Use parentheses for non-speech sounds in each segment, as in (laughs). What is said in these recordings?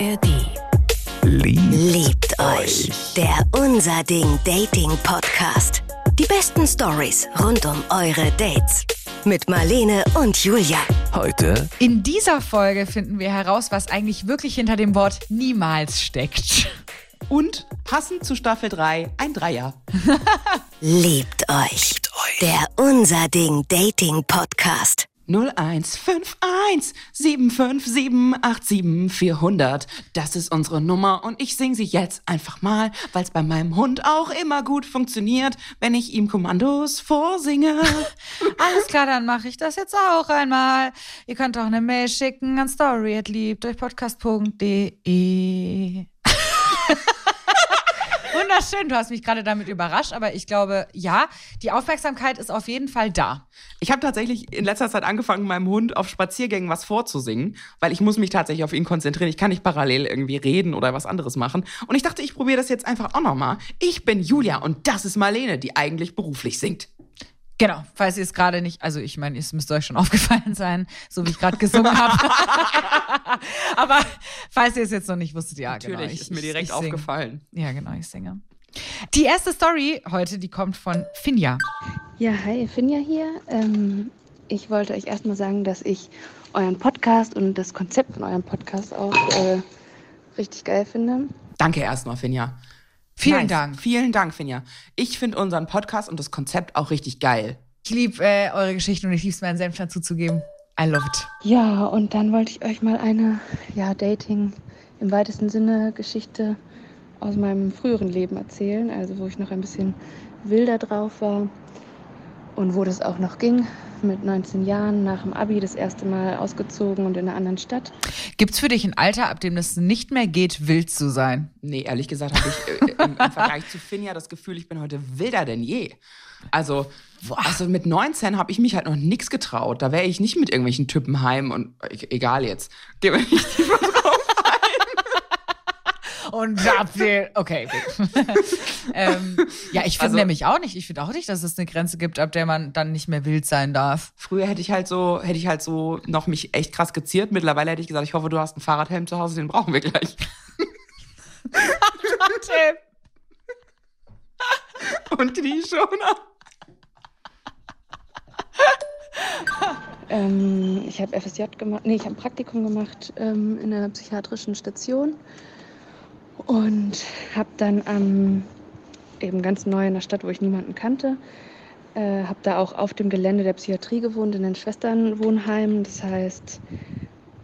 ARD. Liebt, Liebt euch. Der Unser Ding Dating Podcast. Die besten Stories rund um eure Dates. Mit Marlene und Julia. heute In dieser Folge finden wir heraus, was eigentlich wirklich hinter dem Wort niemals steckt. Und passend zu Staffel 3 ein Dreier. (laughs) Liebt euch. Der Unser Ding Dating Podcast. 0151 75787 400. Das ist unsere Nummer und ich singe sie jetzt einfach mal, weil es bei meinem Hund auch immer gut funktioniert, wenn ich ihm Kommandos vorsinge. (laughs) Alles klar, dann mache ich das jetzt auch einmal. Ihr könnt auch eine Mail schicken an story@liebtdurchpodcast.de. (laughs) Wunderschön, du hast mich gerade damit überrascht, aber ich glaube, ja, die Aufmerksamkeit ist auf jeden Fall da. Ich habe tatsächlich in letzter Zeit angefangen, meinem Hund auf Spaziergängen was vorzusingen, weil ich muss mich tatsächlich auf ihn konzentrieren. Ich kann nicht parallel irgendwie reden oder was anderes machen. Und ich dachte, ich probiere das jetzt einfach auch nochmal. Ich bin Julia und das ist Marlene, die eigentlich beruflich singt. Genau, falls ihr es gerade nicht, also ich meine, es müsste euch schon (laughs) aufgefallen sein, so wie ich gerade gesungen habe. (laughs) Aber falls ihr es jetzt noch nicht wusstet, ja, Natürlich, genau. ich- ist mir ich- direkt ich sing. aufgefallen. Ja, genau, ich singe. Die erste Story heute, die kommt von Finja. Ja, hi, Finja hier. Ähm, ich wollte euch erstmal sagen, dass ich euren Podcast und das Konzept von eurem Podcast auch äh, richtig geil finde. Danke erstmal, Finja. Vielen Nice. Dank. Vielen Dank, Finja. Ich finde unseren Podcast und das Konzept auch richtig geil. Ich liebe äh, eure Geschichten und ich liebe es, meinen Senf dazuzugeben. I love it. Ja, und dann wollte ich euch mal eine, ja, Dating im weitesten Sinne Geschichte aus meinem früheren Leben erzählen, also wo ich noch ein bisschen wilder drauf war und wo das auch noch ging. Mit 19 Jahren nach dem Abi das erste Mal ausgezogen und in einer anderen Stadt. Gibt's für dich ein Alter, ab dem es nicht mehr geht, wild zu sein? Nee, ehrlich gesagt habe ich äh, im, im Vergleich zu Finja das Gefühl, ich bin heute wilder denn je. Also, also mit 19 habe ich mich halt noch nichts getraut. Da wäre ich nicht mit irgendwelchen Typen heim und e- egal jetzt. Nicht tiefer drauf. Und ihr. Okay. (laughs) ähm, ja, ich finde Also- nämlich auch nicht. Ich finde auch nicht, dass es eine Grenze gibt, ab der man dann nicht mehr wild sein darf. Früher hätte ich halt so, hätte ich halt so noch mich echt krass geziert. Mittlerweile hätte ich gesagt, ich hoffe, du hast einen Fahrradhelm zu Hause, den brauchen wir gleich. (laughs) Und die Schoner. Ähm, ich habe FSJ gemacht, nee, ich habe ein Praktikum gemacht ähm, in einer psychiatrischen Station und habe dann am eben ganz neu in der Stadt, wo ich niemanden kannte, äh, habe da auch auf dem Gelände der Psychiatrie gewohnt, in den Schwesternwohnheimen. Das heißt,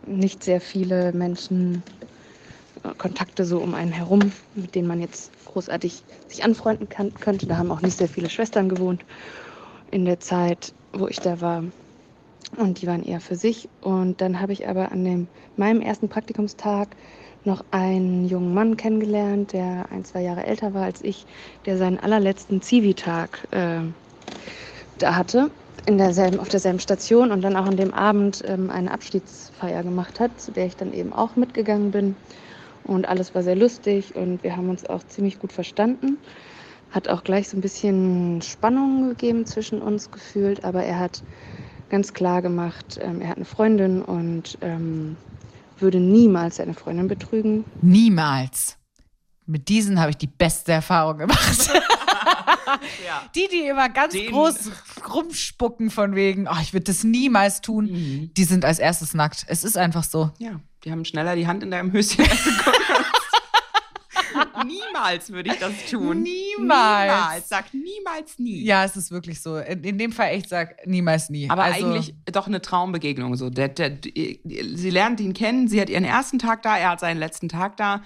nicht sehr viele Menschen, äh, Kontakte so um einen herum, mit denen man jetzt großartig sich anfreunden kann, könnte. Da haben auch nicht sehr viele Schwestern gewohnt in der Zeit, wo ich da war. Und die waren eher für sich. Und dann habe ich aber an dem, meinem ersten Praktikumstag noch einen jungen Mann kennengelernt, der ein, zwei Jahre älter war als ich, der seinen allerletzten Zivi-Tag äh, da hatte, in derselben, auf derselben Station und dann auch an dem Abend ähm, eine Abschiedsfeier gemacht hat, zu der ich dann eben auch mitgegangen bin. Und alles war sehr lustig und wir haben uns auch ziemlich gut verstanden. Hat auch gleich so ein bisschen Spannung gegeben zwischen uns gefühlt, aber er hat ganz klar gemacht, ähm, er hat eine Freundin und ähm, würde niemals seine Freundin betrügen. Niemals. Mit diesen habe ich die beste Erfahrung gemacht. (laughs) Die, die immer ganz Den- groß rumspucken von wegen, oh, ich würde das niemals tun, Mhm. die sind als erstes nackt. Es ist einfach so. Ja, die haben schneller die Hand in deinem Höschen (laughs) kannst. Niemals würde ich das tun. Niemals. Niemals. Sag niemals nie. Ja, es ist wirklich so. In, in dem Fall echt sag niemals nie. Aber also, eigentlich doch eine Traumbegegnung. So. Der, der, sie lernt ihn kennen, sie hat ihren ersten Tag da, er hat seinen letzten Tag da.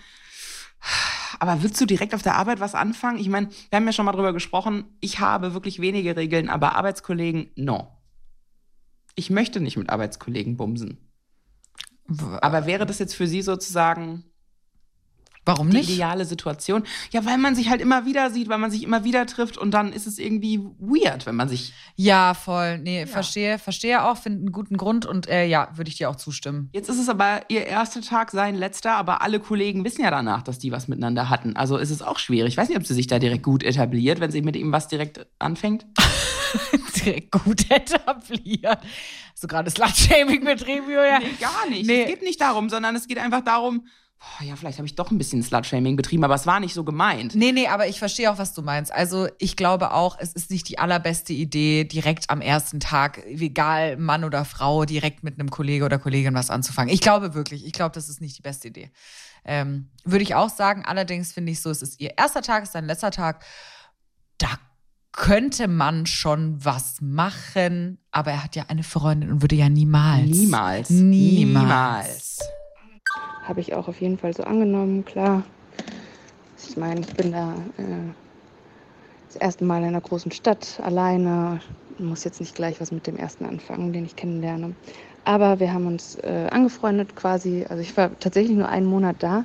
Aber würdest du direkt auf der Arbeit was anfangen? Ich meine, wir haben ja schon mal drüber gesprochen, ich habe wirklich wenige Regeln, aber Arbeitskollegen, no. Ich möchte nicht mit Arbeitskollegen bumsen. Aber wäre das jetzt für Sie sozusagen Warum die nicht? ideale Situation? Ja, weil man sich halt immer wieder sieht, weil man sich immer wieder trifft und dann ist es irgendwie weird, wenn man sich. Ja, voll. Nee, verstehe, verstehe auch, finde einen guten Grund und äh, ja, würde ich dir auch zustimmen. Jetzt ist es aber ihr erster Tag, sein letzter, aber alle Kollegen wissen ja danach, dass die was miteinander hatten. Also ist es auch schwierig. Ich weiß nicht, ob sie sich da direkt gut etabliert, wenn sie mit ihm was direkt anfängt. (laughs) Direkt gut etabliert. So gerade Slut-Shaming betrieben, Julia. Nee, gar nicht. Nee. Es geht nicht darum, sondern es geht einfach darum, Oh, ja, vielleicht habe ich doch ein bisschen Slut-Shaming betrieben, aber es war nicht so gemeint. Nee, nee, aber ich verstehe auch, was du meinst. Also ich glaube auch, es ist nicht die allerbeste Idee, direkt am ersten Tag, egal Mann oder Frau, direkt mit einem Kollege oder Kollegin was anzufangen. Ich glaube wirklich, ich glaube, das ist nicht die beste Idee. Ähm, Würde ich auch sagen. Allerdings finde ich so, es ist ihr erster Tag, es ist sein letzter Tag. Da könnte man schon was machen, aber er hat ja eine Freundin und würde ja niemals. Niemals. Niemals. Niemals. Habe ich auch auf jeden Fall so angenommen, klar. Ich meine, ich bin da äh, das erste Mal in einer großen Stadt alleine. Muss jetzt nicht gleich was mit dem ersten anfangen, den ich kennenlerne. Aber wir haben uns äh, angefreundet quasi. Also ich war tatsächlich nur einen Monat da.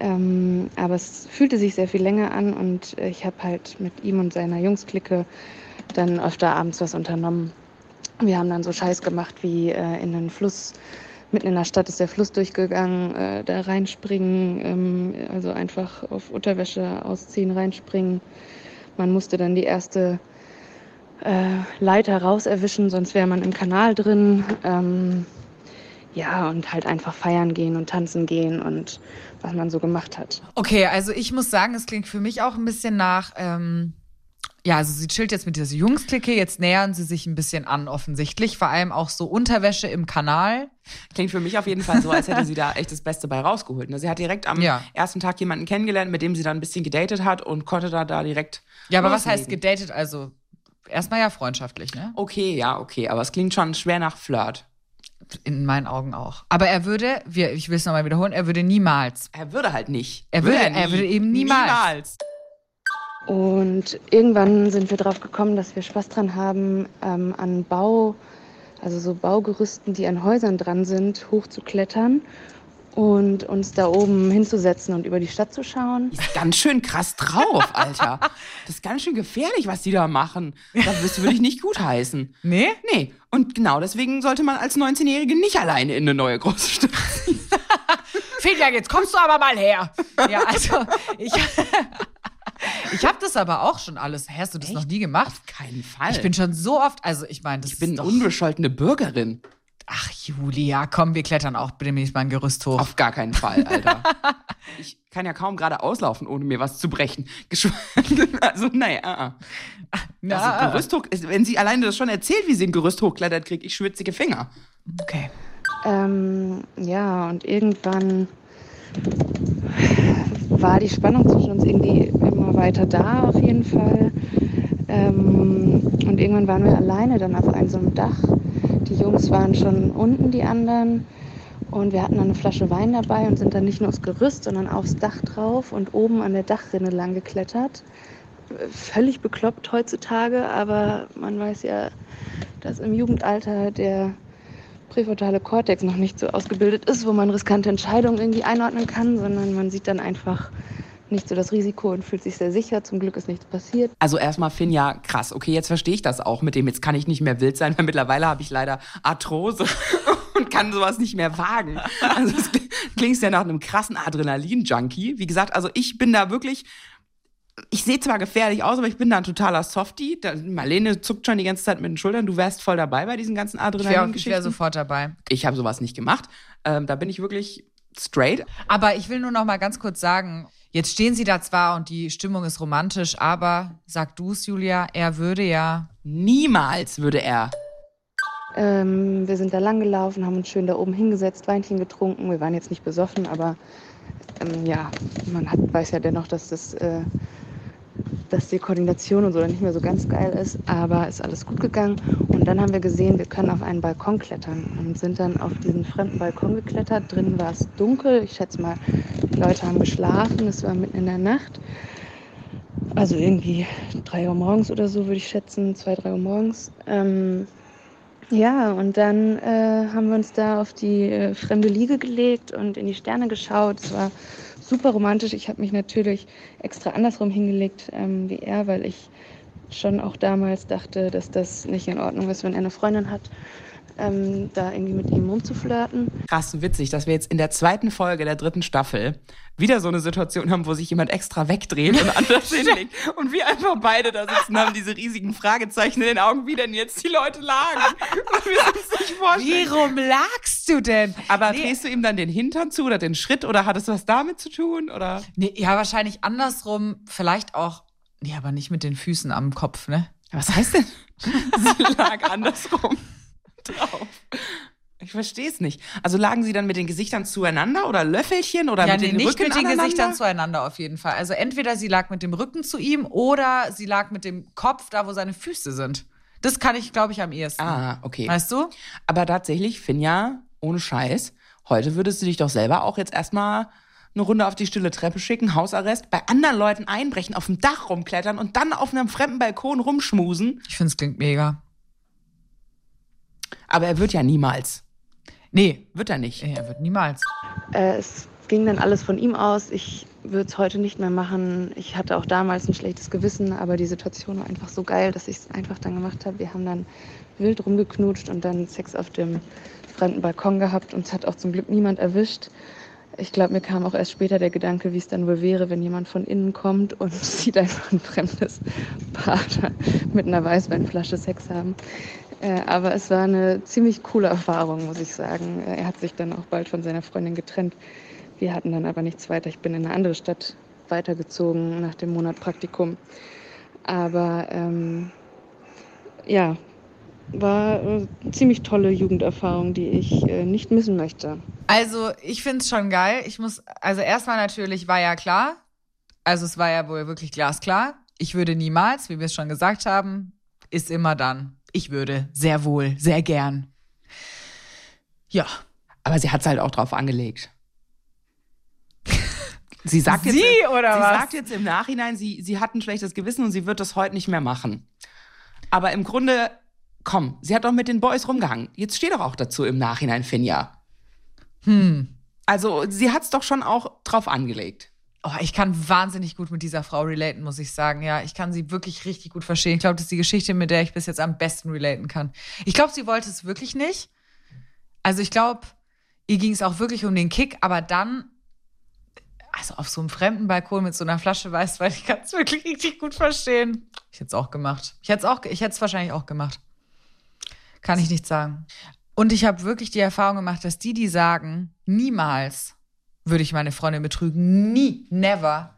Ähm, aber es fühlte sich sehr viel länger an und äh, ich habe halt mit ihm und seiner Jungsklicke dann öfter abends was unternommen. Wir haben dann so Scheiß gemacht wie äh, in den Fluss mitten in der Stadt ist der Fluss durchgegangen, äh, da reinspringen, ähm, also einfach auf Unterwäsche ausziehen, reinspringen. Man musste dann die erste äh, Leiter raus erwischen, sonst wäre man im Kanal drin. Ähm, ja, und halt einfach feiern gehen und tanzen gehen und was man so gemacht hat. Okay, also ich muss sagen, es klingt für mich auch ein bisschen nach. Ähm ja, also sie chillt jetzt mit dieser Jungsklicke, jetzt nähern sie sich ein bisschen an, offensichtlich. Vor allem auch so Unterwäsche im Kanal. Klingt für mich auf jeden Fall so, als hätte sie da echt das Beste bei rausgeholt. Ne? Sie hat direkt am Ja. ersten Tag jemanden kennengelernt, mit dem sie dann ein bisschen gedatet hat und konnte da, da direkt. Ja, aber was loslegen. heißt gedatet? Also erstmal ja freundschaftlich, ne? Okay, ja, okay, aber es klingt schon schwer nach Flirt. In meinen Augen auch. Aber er würde, wir, ich will es nochmal wiederholen, er würde niemals. Er würde halt nicht. Er würde- er würde eben niemals. Niemals. Und irgendwann sind wir drauf gekommen, dass wir Spaß dran haben, ähm, an Bau, also so Baugerüsten, die an Häusern dran sind, hochzuklettern und uns da oben hinzusetzen und über die Stadt zu schauen. Die ist ganz schön krass drauf, Alter. (laughs) Das ist ganz schön gefährlich, was die da machen. Das würde ich nicht gut heißen. Nee? Nee. Und genau deswegen sollte man als 19-Jährige nicht alleine in eine neue große Stadt. (laughs) Fedja, jetzt kommst du aber mal her. Ja, also ich, (laughs) ich habe das aber auch schon alles. Hast du das noch nie gemacht? Auf keinen Fall. Ich bin schon so oft, also ich meine, das ich bin ist eine doch, unbescholtene Bürgerin. Ach Julia, komm, wir klettern auch demnächst mal ein Gerüst hoch. Auf gar keinen Fall, Alter. (laughs) ich kann ja kaum gerade auslaufen, ohne mir was zu brechen. (laughs) Also, naja. Uh -uh. Also, Gerüst hoch, wenn sie alleine das schon erzählt, wie sie ein Gerüst hochklettert, kriege ich schwitzige Finger. okay. Ähm, ja, und irgendwann war die Spannung zwischen uns irgendwie immer weiter da, auf jeden Fall. Ähm, und irgendwann waren wir alleine dann auf einem so einem Dach. Die Jungs waren schon unten, die anderen. Und wir hatten dann eine Flasche Wein dabei und sind dann nicht nur aufs Gerüst, sondern aufs Dach drauf und oben an der Dachrinne lang geklettert. Völlig bekloppt heutzutage, aber man weiß ja, dass im Jugendalter der präfrontale Kortex noch nicht so ausgebildet ist, wo man riskante Entscheidungen irgendwie einordnen kann, sondern man sieht dann einfach nicht so das Risiko und fühlt sich sehr sicher. Zum Glück ist nichts passiert. Also erstmal Finja, krass. Okay, jetzt verstehe ich das auch mit dem. Jetzt kann ich nicht mehr wild sein, (laughs) weil mittlerweile habe ich leider Arthrose (laughs) und kann sowas nicht mehr wagen. Also es klingt ja nach einem krassen Adrenalin-Junkie. Wie gesagt, also ich bin da wirklich. Ich sehe zwar gefährlich aus, aber ich bin da ein totaler Softie. Da, Marlene zuckt schon die ganze Zeit mit den Schultern. Du wärst voll dabei bei diesen ganzen Ich wäre Adrenalin-Geschichten. wär sofort dabei. Ich habe sowas nicht gemacht. Ähm, da bin ich wirklich straight. Aber ich will nur noch mal ganz kurz sagen, jetzt stehen sie da zwar und die Stimmung ist romantisch, aber sag du's, Julia, er würde ja. Niemals würde er. Ähm, wir sind da lang gelaufen, haben uns schön da oben hingesetzt, Weinchen getrunken. Wir waren jetzt nicht besoffen, aber ähm, ja, man hat, weiß ja dennoch, dass das, äh, dass die Koordination und so dann nicht mehr so ganz geil ist. Aber ist alles gut gegangen. Und dann haben wir gesehen, wir können auf einen Balkon klettern und sind dann auf diesen fremden Balkon geklettert. Drinnen war es dunkel. Ich schätze mal, die Leute haben geschlafen. Es war mitten in der Nacht. Also irgendwie drei Uhr morgens oder so, würde ich schätzen, zwei, drei Uhr morgens. Ähm, ja, und dann äh, haben wir uns da auf die äh, fremde Liege gelegt und in die Sterne geschaut. Es war super romantisch. Ich habe mich natürlich extra andersrum hingelegt ähm, wie er, weil ich schon auch damals dachte, dass das nicht in Ordnung ist, wenn er eine Freundin hat, ähm, da irgendwie mit ihm rumzuflirten. krass und witzig, dass wir jetzt in der zweiten Folge der dritten Staffel wieder so eine Situation haben, wo sich jemand extra wegdreht und anders (laughs) hinlegt. Und wir einfach beide da sitzen, haben diese riesigen Fragezeichen in den Augen, wie denn jetzt die Leute lagen. Und wir uns nicht vorstellen. Warum lagst denkst du denn? Aber Nee. drehst du ihm dann den Hintern zu oder den Schritt oder hat es was damit zu tun? Oder? Nee, ja, wahrscheinlich andersrum. Vielleicht auch. Nee, aber nicht mit den Füßen am Kopf, ne? Was heißt denn? (laughs) Sie lag andersrum drauf. Ich verstehe es nicht. Also lagen sie dann mit den Gesichtern zueinander oder Löffelchen oder ja, mit nee, den nicht Rücken mit den? Gesichtern zueinander auf jeden Fall. Also entweder sie lag mit dem Rücken zu ihm oder sie lag mit dem Kopf da, wo seine Füße sind. Das kann ich, glaube ich, am ehesten. Ah, okay. Weißt du? Aber tatsächlich, Finja, ohne Scheiß, heute würdest du dich doch selber auch jetzt erstmal eine Runde auf die stille Treppe schicken, Hausarrest, bei anderen Leuten einbrechen, auf dem Dach rumklettern und dann auf einem fremden Balkon rumschmusen. Ich finde, es klingt mega. Aber er wird ja niemals. Nee, Wird er nicht. er wird niemals. Äh, es ging dann alles von ihm aus. Ich würde es heute nicht mehr machen. Ich hatte auch damals ein schlechtes Gewissen, aber die Situation war einfach so geil, dass ich es einfach dann gemacht habe. Wir haben dann wild rumgeknutscht und dann Sex auf dem fremden Balkon gehabt. Uns hat auch zum Glück niemand erwischt. Ich glaube, mir kam auch erst später der Gedanke, wie es dann wohl wäre, wenn jemand von innen kommt und (laughs) sieht einfach ein fremdes Paar mit einer Weißweinflasche Sex haben. Äh, aber es war eine ziemlich coole Erfahrung, muss ich sagen. Äh, Er hat sich dann auch bald von seiner Freundin getrennt. Wir hatten dann aber nichts weiter. Ich bin in eine andere Stadt weitergezogen nach dem Monat Praktikum. Aber ähm, ja, war äh, eine ziemlich tolle Jugenderfahrung, die ich äh, nicht missen möchte. Also, ich finde es schon geil. Ich muss, also erstmal natürlich war ja klar, also es war ja wohl wirklich glasklar. Ich würde niemals, wie wir es schon gesagt haben, ist immer dann. Ich würde sehr wohl, sehr gern. Ja. Aber sie hat es halt auch drauf angelegt. (laughs) Sie sagt jetzt, Sie oder sie was? sagt jetzt im Nachhinein, sie, sie hat ein schlechtes Gewissen und sie wird das heute nicht mehr machen. Aber im Grunde, komm, sie hat doch mit den Boys rumgehangen. Jetzt steh doch auch dazu im Nachhinein, Finja. Hm. Also, sie hat es doch schon auch drauf angelegt. Oh, ich kann wahnsinnig gut mit dieser Frau relaten, muss ich sagen. Ja, ich kann sie wirklich richtig gut verstehen. Ich glaube, das ist die Geschichte, mit der ich bis jetzt am besten relaten kann. Ich glaube, sie wollte es wirklich nicht. Also ich glaube, ihr ging es auch wirklich um den Kick, aber dann, also auf so einem fremden Balkon mit so einer Flasche Weißwein, (laughs) ich kann es wirklich richtig gut verstehen. Ich hätte es auch gemacht. Ich hätte es auch, ich hätte es wahrscheinlich auch gemacht. Kann ich nicht sagen. Und ich habe wirklich die Erfahrung gemacht, dass die, die sagen, niemals würde ich meine Freundin betrügen. Nie, never.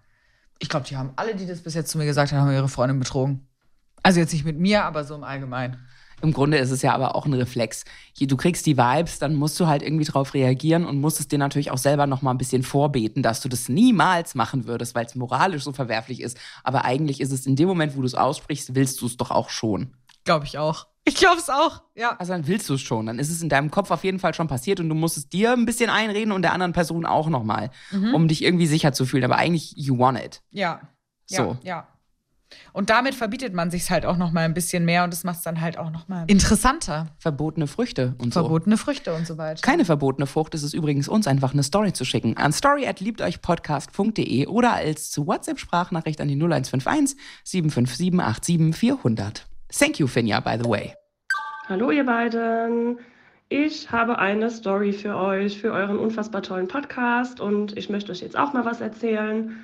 Ich glaube, die haben alle, die das bis jetzt zu mir gesagt haben, haben ihre Freundin betrogen. Also jetzt nicht mit mir, aber so im Allgemeinen. Im Grunde ist es ja aber auch ein Reflex. Du kriegst die Vibes, dann musst du halt irgendwie drauf reagieren und musst es dir natürlich auch selber noch mal ein bisschen vorbeten, dass du das niemals machen würdest, weil es moralisch so verwerflich ist. Aber eigentlich ist es in dem Moment, wo du es aussprichst, willst du es doch auch schon. Glaube ich auch. Ich glaube es auch. Ja. Also dann willst du es schon. Dann ist es in deinem Kopf auf jeden Fall schon passiert und du musst es dir ein bisschen einreden und der anderen Person auch noch mal, um dich irgendwie sicher zu fühlen. Aber eigentlich, you want it. Ja. Ja. So. Ja. Und damit verbietet man sich halt auch noch mal ein bisschen mehr und das macht es dann halt auch noch mal interessanter. Verbotene Früchte und so. Verbotene Früchte und so weiter. Keine verbotene Frucht ist es übrigens, uns einfach eine Story zu schicken an story@liebteuchpodcast.de oder als WhatsApp-Sprachnachricht an die 0151 757 87 400. Thank you, Finja, by the way. Hallo ihr beiden. Ich habe eine Story für euch, für euren unfassbar tollen Podcast und ich möchte euch jetzt auch mal was erzählen.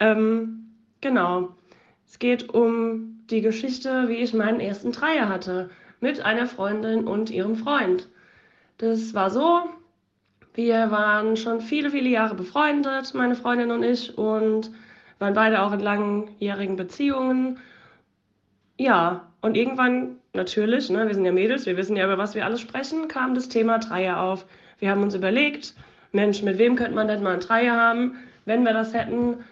Ähm, genau. Es geht um die Geschichte, wie ich meinen ersten Dreier hatte mit einer Freundin und ihrem Freund. Das war so, wir waren schon viele, viele Jahre befreundet, meine Freundin und ich, und waren beide auch in langjährigen Beziehungen. Ja, und irgendwann natürlich, ne, wir sind ja Mädels, wir wissen ja, über was wir alles sprechen, kam das Thema Dreier auf. Wir haben uns überlegt, Mensch, mit wem könnte man denn mal ein Dreier haben, wenn wir das hätten?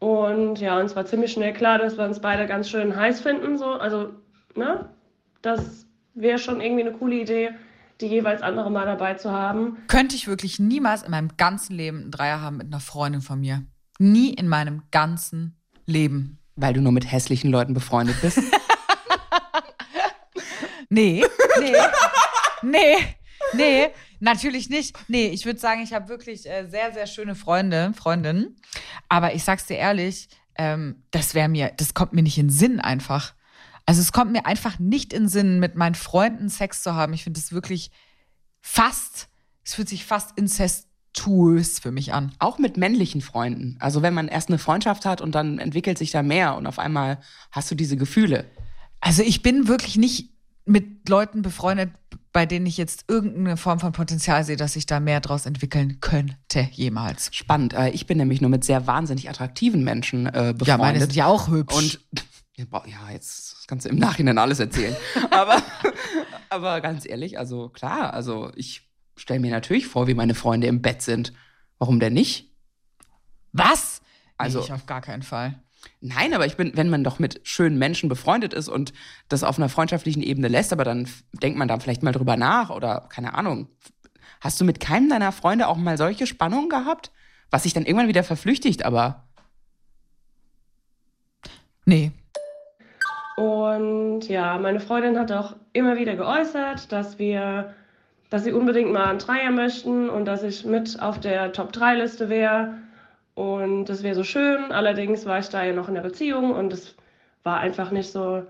Und ja, uns war ziemlich schnell klar, dass wir uns beide ganz schön heiß finden. So. Also, ne, das wäre schon irgendwie eine coole Idee, die jeweils andere mal dabei zu haben. Könnte ich wirklich niemals in meinem ganzen Leben einen Dreier haben mit einer Freundin von mir. Nie in meinem ganzen Leben. Weil du nur mit hässlichen Leuten befreundet bist. (laughs) Nee, nee, nee, nee, natürlich nicht. Nee, ich würde sagen, ich habe wirklich äh, sehr, sehr schöne Freunde, Freundinnen. Aber ich sag's dir ehrlich, ähm, das wäre mir, das kommt mir nicht in Sinn einfach. Also es kommt mir einfach nicht in Sinn, mit meinen Freunden Sex zu haben. Ich finde das wirklich fast, es fühlt sich fast incestuös für mich an. auch mit männlichen Freunden. Also wenn man erst eine Freundschaft hat und dann entwickelt sich da mehr und auf einmal hast du diese Gefühle. Also ich bin wirklich nicht mit Leuten befreundet, bei denen ich jetzt irgendeine Form von Potenzial sehe, dass sich da mehr draus entwickeln könnte jemals. Spannend. Äh, Ich bin nämlich nur mit sehr wahnsinnig attraktiven Menschen äh, befreundet. Ja, meine sind ja auch hübsch. Und ja, jetzt das kannst du im Nachhinein alles erzählen. (laughs) aber, aber ganz ehrlich, also klar, also ich stelle mir natürlich vor, wie meine Freunde im Bett sind. Warum denn nicht? was? Also- nee, ich auf gar keinen Fall. Nein, aber ich bin, wenn man doch mit schönen Menschen befreundet ist und das auf einer freundschaftlichen Ebene lässt, aber dann denkt man da vielleicht mal drüber nach oder keine Ahnung. Hast du mit keinem deiner Freunde auch mal solche Spannungen gehabt? Was sich dann irgendwann wieder verflüchtigt, aber Nee. Und ja, meine Freundin hat auch immer wieder geäußert, dass wir, dass sie unbedingt mal einen Dreier möchten und dass ich mit auf der Top-3-Liste wäre. Und das wäre so schön. Allerdings war ich da ja noch in der Beziehung und es war einfach nicht so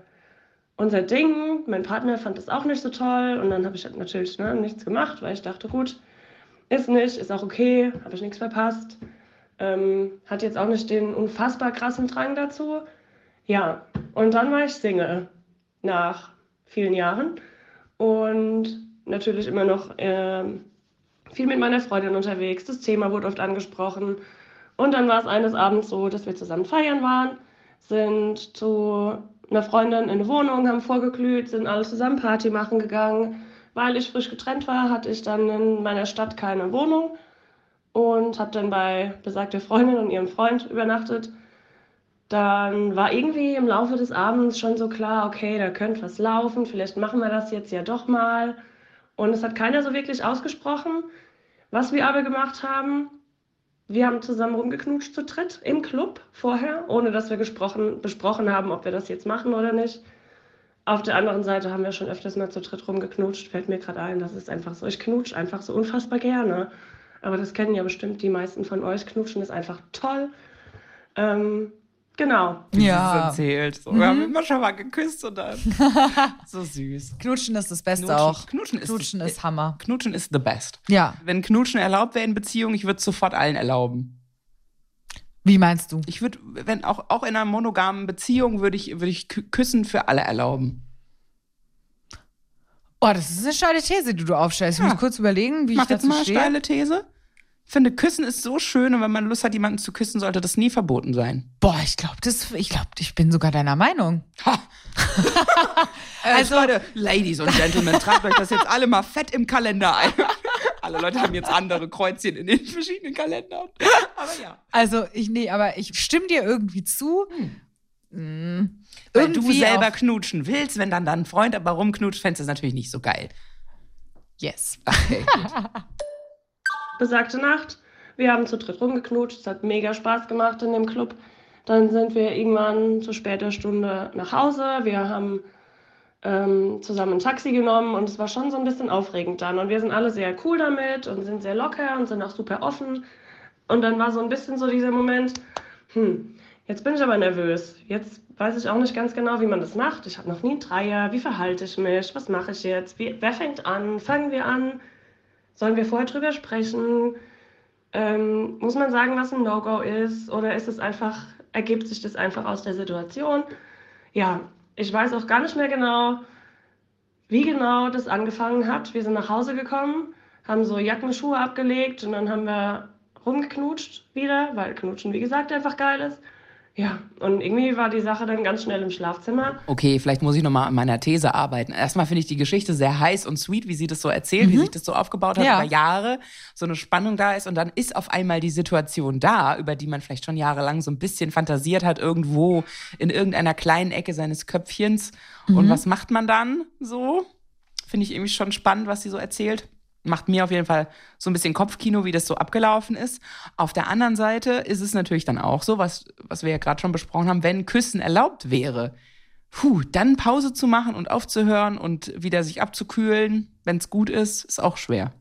unser Ding. Mein Partner fand das auch nicht so toll. Und dann habe ich natürlich ne, nichts gemacht, weil ich dachte, gut, ist nicht, ist auch okay, habe ich nichts verpasst. Ähm, hat jetzt auch nicht den unfassbar krassen Drang dazu. Ja, und dann war ich Single nach vielen Jahren und natürlich immer noch ähm, viel mit meiner Freundin unterwegs. Das Thema wurde oft angesprochen. Und dann war es eines Abends so, dass wir zusammen feiern waren, sind zu einer Freundin in eine Wohnung, haben vorgeglüht, sind alle zusammen Party machen gegangen. Weil ich frisch getrennt war, hatte ich dann in meiner Stadt keine Wohnung und habe dann bei besagter Freundin und ihrem Freund übernachtet. Dann war irgendwie im Laufe des Abends schon so klar, okay, da könnte was laufen, vielleicht machen wir das jetzt ja doch mal. Und es hat keiner so wirklich ausgesprochen. Was wir aber gemacht haben, wir haben zusammen rumgeknutscht zu dritt im Club vorher, ohne dass wir gesprochen, besprochen haben, ob wir das jetzt machen oder nicht. Auf der anderen Seite haben wir schon öfters mal zu dritt rumgeknutscht, fällt mir gerade ein. Das ist einfach so. Ich knutsche einfach so unfassbar gerne. Aber das kennen ja bestimmt die meisten von euch. Knutschen ist einfach toll. Ähm, genau. wie Ja. erzählt. So, Wir haben immer schon mal geküsst und dann. (laughs) so süß. Knutschen ist das Beste Knutschen- auch. Knutschen ist- Knutschen ist Hammer. Knutschen ist the best. Ja. Wenn Knutschen erlaubt wäre in Beziehung, ich würde es sofort allen erlauben. Wie meinst du? Ich würde, wenn auch, auch in einer monogamen Beziehung würde ich, würde ich Kü- Küssen für alle erlauben. Boah, das ist eine steile These, die du aufstellst. Ich Ja. muss kurz überlegen, wie Ich mach ich jetzt dazu mal eine stehe. steile These. Ich finde, Küssen ist so schön und wenn man Lust hat, jemanden zu küssen, sollte das nie verboten sein. Boah, ich glaube, das, ich glaube, ich bin sogar deiner Meinung. Ha. (laughs) also, Leute, Ladies und Gentlemen, (laughs) tragt euch das jetzt alle mal fett im Kalender ein. (laughs) alle Leute haben jetzt andere Kreuzchen in den verschiedenen Kalendern. Aber ja. Also, ich, nee, aber ich stimme dir irgendwie zu. Mm, Weil du irgendwie selber auf- knutschen willst, wenn dann dein Freund aber rumknutscht, fändest du es natürlich nicht so geil. Yes. Okay, gut. Besagte Nacht. Wir haben zu dritt rumgeknutscht, es hat mega Spaß gemacht in dem Club. Dann sind wir irgendwann zu später Stunde nach Hause. Wir haben ähm, zusammen ein Taxi genommen und es war schon so ein bisschen aufregend dann. Und wir sind alle sehr cool damit und sind sehr locker und sind auch super offen. Und dann war so ein bisschen so dieser Moment, hm, jetzt bin ich aber nervös. Jetzt weiß ich auch nicht ganz genau, wie man das macht. Ich habe noch nie einen Dreier. Wie verhalte ich mich? Was mache ich jetzt? Wie, wer fängt an? Fangen wir an? Sollen wir vorher drüber sprechen? Ähm, muss man sagen, was ein No-Go ist? Oder ist es einfach, ergibt sich das einfach aus der Situation? Ja, ich weiß auch gar nicht mehr genau, wie genau das angefangen hat. Wir sind nach Hause gekommen, haben so Jacken, Schuhe abgelegt und dann haben wir rumgeknutscht wieder, weil Knutschen, wie gesagt, einfach geil ist. Ja, und irgendwie war die Sache dann ganz schnell im Schlafzimmer. Okay, vielleicht muss ich nochmal an meiner These arbeiten. Erstmal finde ich die Geschichte sehr heiß und sweet, wie sie das so erzählt, wie sich das so aufgebaut hat Ja. über Jahre, so eine Spannung da ist und dann ist auf einmal die Situation da, über die man vielleicht schon jahrelang so ein bisschen fantasiert hat, irgendwo in irgendeiner kleinen Ecke seines Köpfchens. Und was macht man dann so? Finde ich irgendwie schon spannend, was sie so erzählt. Macht mir auf jeden Fall so ein bisschen Kopfkino, wie das so abgelaufen ist. Auf der anderen Seite ist es natürlich dann auch so, was, was wir ja gerade schon besprochen haben, wenn Küssen erlaubt wäre, puh, dann Pause zu machen und aufzuhören und wieder sich abzukühlen, wenn es gut ist, ist auch schwer.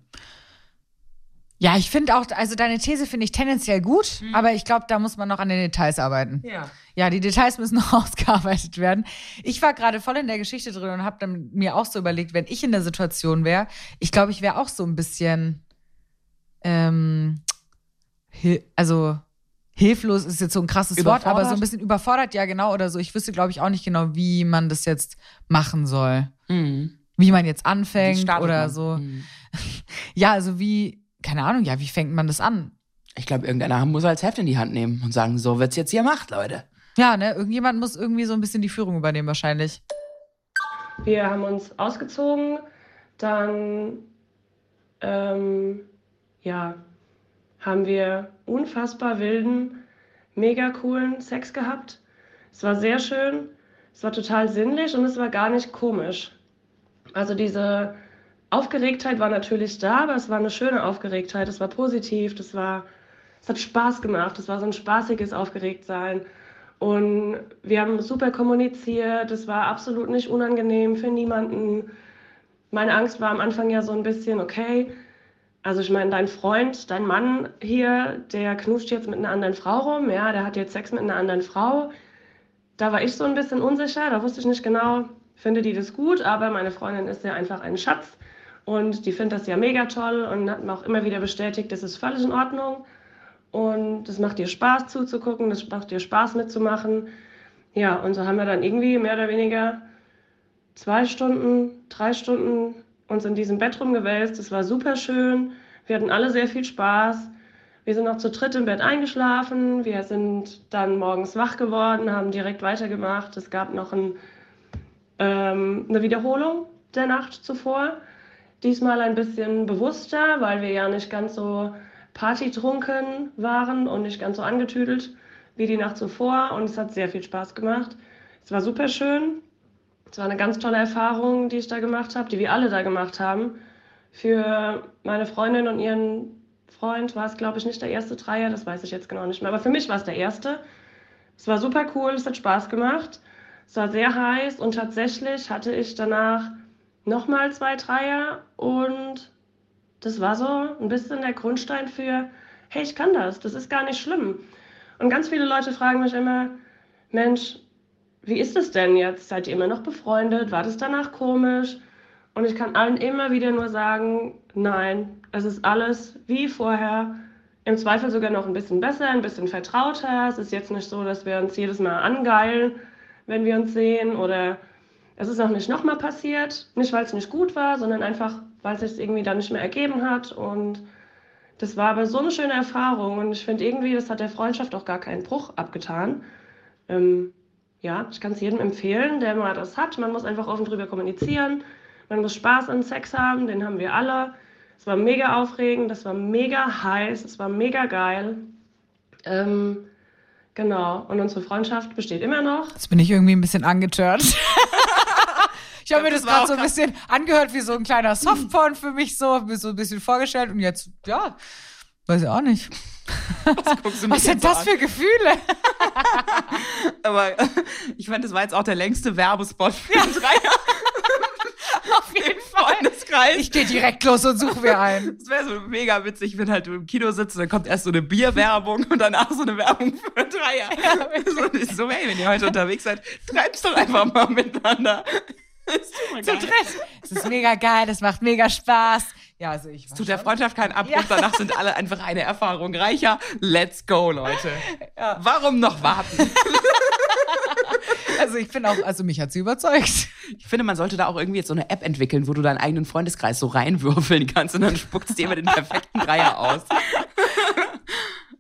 Ja, ich finde auch, also deine These finde ich tendenziell gut, aber ich glaube, da muss man noch an den Details arbeiten. Ja. Ja, die Details müssen (laughs) noch ausgearbeitet werden. Ich war gerade voll in der Geschichte drin und habe dann mir auch so überlegt, wenn ich in der Situation wäre, ich glaube, ich wäre auch so ein bisschen, ähm, also hilflos ist jetzt so ein krasses Wort, aber so ein bisschen überfordert, ja genau, oder so. Ich wüsste, glaube ich, auch nicht genau, wie man das jetzt machen soll. Mhm. Wie man jetzt anfängt oder man? so. Hm. (laughs) Ja, also wie, keine Ahnung, ja, wie fängt man das an? Ich glaube, irgendeiner muss als Heft in die Hand nehmen und sagen, so wird's jetzt hier gemacht, Leute. Ja, ne, irgendjemand muss irgendwie so ein bisschen die Führung übernehmen wahrscheinlich. Wir haben uns ausgezogen, dann ähm, ja, haben wir unfassbar wilden, mega coolen Sex gehabt. Es war sehr schön, es war total sinnlich und es war gar nicht komisch. Also diese Aufgeregtheit war natürlich da, aber es war eine schöne Aufgeregtheit, es war positiv, das war, es hat Spaß gemacht, es war so ein spaßiges Aufgeregtsein. Und wir haben super kommuniziert, es war absolut nicht unangenehm für niemanden. Meine Angst war am Anfang ja so ein bisschen, okay, also ich meine, dein Freund, dein Mann hier, der knuscht jetzt mit einer anderen Frau rum, ja, der hat jetzt Sex mit einer anderen Frau. Da war ich so ein bisschen unsicher, da wusste ich nicht genau, finde die das gut, aber meine Freundin ist ja einfach ein Schatz und die findet das ja mega toll und hat mir auch immer wieder bestätigt, das ist völlig in Ordnung und es macht dir Spaß zuzugucken, das macht dir Spaß mitzumachen. Ja, und so haben wir dann irgendwie mehr oder weniger zwei Stunden, drei Stunden uns in diesem Bett rumgewälzt. Es war super schön. Wir hatten alle sehr viel Spaß. Wir sind noch zu dritt im Bett eingeschlafen. Wir sind dann morgens wach geworden, haben direkt weitergemacht. Es gab noch ein, ähm, eine Wiederholung der Nacht zuvor. Diesmal ein bisschen bewusster, weil wir ja nicht ganz so partytrunken waren und nicht ganz so angetüdelt wie die Nacht zuvor. Und es hat sehr viel Spaß gemacht. Es war super schön. Es war eine ganz tolle Erfahrung, die ich da gemacht habe, die wir alle da gemacht haben. Für meine Freundin und ihren Freund war es, glaube ich, nicht der erste Dreier, das weiß ich jetzt genau nicht mehr. Aber für mich war es der erste. Es war super cool, es hat Spaß gemacht. Es war sehr heiß und tatsächlich hatte ich danach nochmal zwei Dreier und das war so ein bisschen der Grundstein für, hey, ich kann das, das ist gar nicht schlimm. Und ganz viele Leute fragen mich immer, Mensch, wie ist es denn jetzt? Seid ihr immer noch befreundet? War das danach komisch? Und ich kann allen immer wieder nur sagen, nein, es ist alles wie vorher. Im Zweifel sogar noch ein bisschen besser, ein bisschen vertrauter. Es ist jetzt nicht so, dass wir uns jedes Mal angeilen, wenn wir uns sehen. Oder es ist auch nicht nochmal passiert. Nicht, weil es nicht gut war, sondern einfach, weil es sich irgendwie dann nicht mehr ergeben hat. Und das war aber so eine schöne Erfahrung. Und ich finde irgendwie, das hat der Freundschaft auch gar keinen Bruch abgetan. Ähm, ja, ich kann es jedem empfehlen, der mal das hat. Man muss einfach offen drüber kommunizieren. Man muss Spaß an Sex haben, den haben wir alle. Es war mega aufregend, es war mega heiß, es war mega geil. Ähm, genau, und unsere Freundschaft besteht immer noch. Jetzt bin ich irgendwie ein bisschen angetört. (laughs) Ich habe mir Das gerade so ein bisschen angehört wie so ein kleiner Softporn für mich so, mir so ein bisschen vorgestellt und jetzt, ja, weiß ich auch nicht. (laughs) Mich Was sind so das an? für Gefühle? (laughs) Aber (laughs) ich fand, das war jetzt auch der längste Werbespot für einen Dreier Auf jeden im Freundeskreis. Ich gehe direkt los und suche mir einen. Das wäre so mega witzig, wenn halt du im Kino sitzt und dann kommt erst so eine Bierwerbung und danach so eine Werbung für einen Dreier. so, und ich so, hey, wenn ihr heute unterwegs seid, treibt's doch einfach mal miteinander. Zu dritt. Es ist mega geil, das macht mega Spaß. Ja, also ich war Tut der schon- Freundschaft keinen Abbruch, Ja. danach sind alle einfach eine Erfahrung reicher. Let's go, Leute. Warum noch warten? (laughs) Also ich bin auch, also mich hat sie überzeugt. Ich finde, man sollte da auch irgendwie jetzt so eine App entwickeln, wo du deinen eigenen Freundeskreis so reinwürfeln kannst und dann spuckt es dir immer den perfekten Dreier aus. (laughs)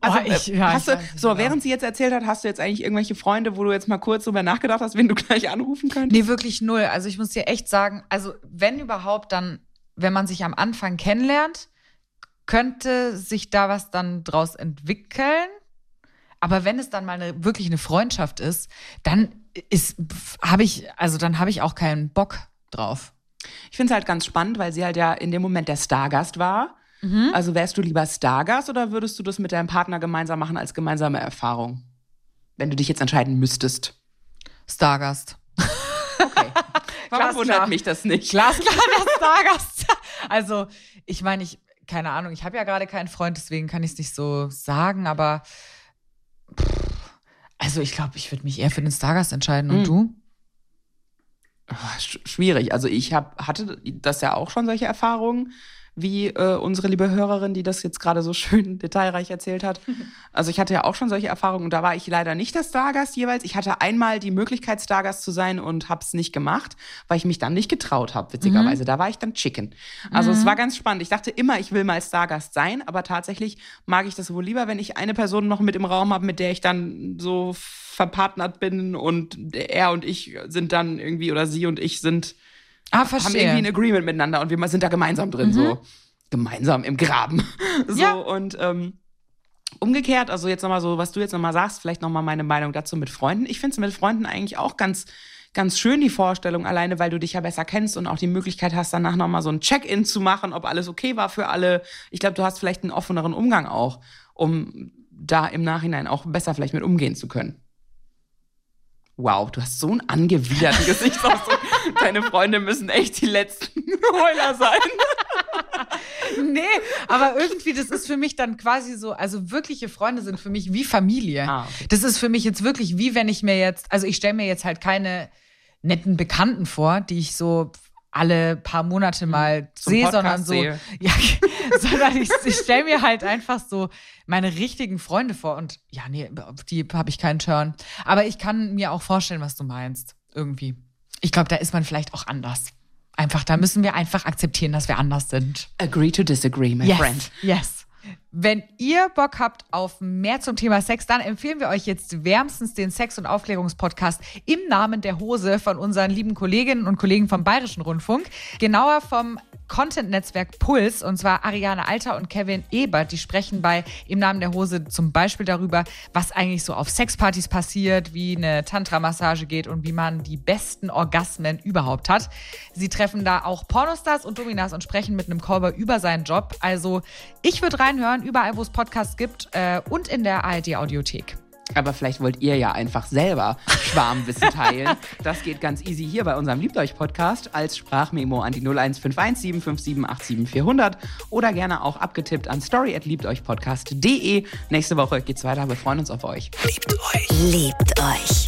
Also, Oh, ich- ja, hast ich du, so, genau. während sie jetzt erzählt hat, hast du jetzt eigentlich irgendwelche Freunde, wo du jetzt mal kurz drüber nachgedacht hast, wen du (laughs) gleich anrufen könntest? Nee, wirklich null. Also ich muss dir echt sagen, also wenn überhaupt, dann, wenn man sich am Anfang kennenlernt, könnte sich da was dann draus entwickeln. Aber wenn es dann mal eine, wirklich eine Freundschaft ist, dann ist, habe ich, also dann habe ich auch keinen Bock drauf. Ich finde es halt ganz spannend, weil sie halt ja in dem Moment der Stargast war. Also wärst du lieber Stargast oder würdest du das mit deinem Partner gemeinsam machen als gemeinsame Erfahrung? Wenn du dich jetzt entscheiden müsstest. Stargast. Okay. (laughs) Warum wundert mich das nicht? Glasklar, der Stargast. Also, ich meine, ich, keine Ahnung, ich habe ja gerade keinen Freund, deswegen kann ich es nicht so sagen, aber pff, also ich glaube, ich würde mich eher für den Stargast entscheiden. Und Mhm. du? Sch- schwierig. Also ich hab, hatte das ja auch schon solche Erfahrungen, wie äh, unsere liebe Hörerin, die das jetzt gerade so (laughs) schön detailreich erzählt hat. (laughs) Also ich hatte ja auch schon solche Erfahrungen und da war ich leider nicht der Stargast jeweils. Ich hatte einmal die Möglichkeit, Stargast zu sein und habe es nicht gemacht, weil ich mich dann nicht getraut habe, witzigerweise. Mhm. Da war ich dann Chicken. Also mhm. es war ganz spannend. Ich dachte immer, ich will mal Stargast sein, aber tatsächlich mag ich das wohl lieber, wenn ich eine Person noch mit im Raum habe, mit der ich dann so verpartnert bin und er und ich sind dann irgendwie oder sie und ich sind ah, haben irgendwie ein Agreement miteinander und wir sind da gemeinsam drin, mhm. so gemeinsam im Graben. (laughs) so ja. und ähm, umgekehrt, also jetzt nochmal so, was du jetzt nochmal sagst, vielleicht nochmal meine Meinung dazu mit Freunden. Ich finde es mit Freunden eigentlich auch ganz ganz schön die Vorstellung, alleine weil du dich ja besser kennst und auch die Möglichkeit hast, danach nochmal so ein Check-in zu machen, ob alles okay war für alle. Ich glaube, du hast vielleicht einen offeneren Umgang auch, um da im Nachhinein auch besser vielleicht mit umgehen zu können. Wow, du hast so einen angewiderten (laughs) Gesichtsausdruck. Deine Freunde müssen echt die letzten (laughs) Heuler sein. (laughs) nee, aber irgendwie, das ist für mich dann quasi so, also wirkliche Freunde sind für mich wie Familie. Ah. Das ist für mich jetzt wirklich wie wenn ich mir jetzt, also ich stelle mir jetzt halt keine netten Bekannten vor, die ich so alle paar Monate hm, mal sehe, sondern so, sehe. (laughs) ja, sondern ich, ich stelle mir halt einfach so meine richtigen Freunde vor und ja, nee, auf die habe ich keinen Turn. Aber ich kann mir auch vorstellen, was du meinst, irgendwie. Ich glaube, da ist man vielleicht auch anders. Einfach, da müssen wir einfach akzeptieren, dass wir anders sind. Agree to disagree, my yes, friend. Yes. Wenn ihr Bock habt auf mehr zum Thema Sex, dann empfehlen wir euch jetzt wärmstens den Sex- und Aufklärungspodcast im Namen der Hose von unseren lieben Kolleginnen und Kollegen vom Bayerischen Rundfunk. Genauer vom Content-Netzwerk Puls, und zwar Ariane Alter und Kevin Ebert. Die sprechen bei Im Namen der Hose zum Beispiel darüber, was eigentlich so auf Sexpartys passiert, wie eine Tantra-Massage geht und wie man die besten Orgasmen überhaupt hat. Sie treffen da auch Pornostars und Dominas und sprechen mit einem Callboy über seinen Job. Also ich würde reinhören, überall, wo es Podcasts gibt äh, und in der ARD-Audiothek. Aber vielleicht wollt ihr ja einfach selber Schwarmwissen teilen. Das geht ganz easy hier bei unserem Liebt euch Podcast als Sprachmemo an die 0151 757 400 oder gerne auch abgetippt an story@liebteuchpodcast.de. Nächste Woche geht's weiter. Wir freuen uns auf euch. Liebt euch. Liebt euch.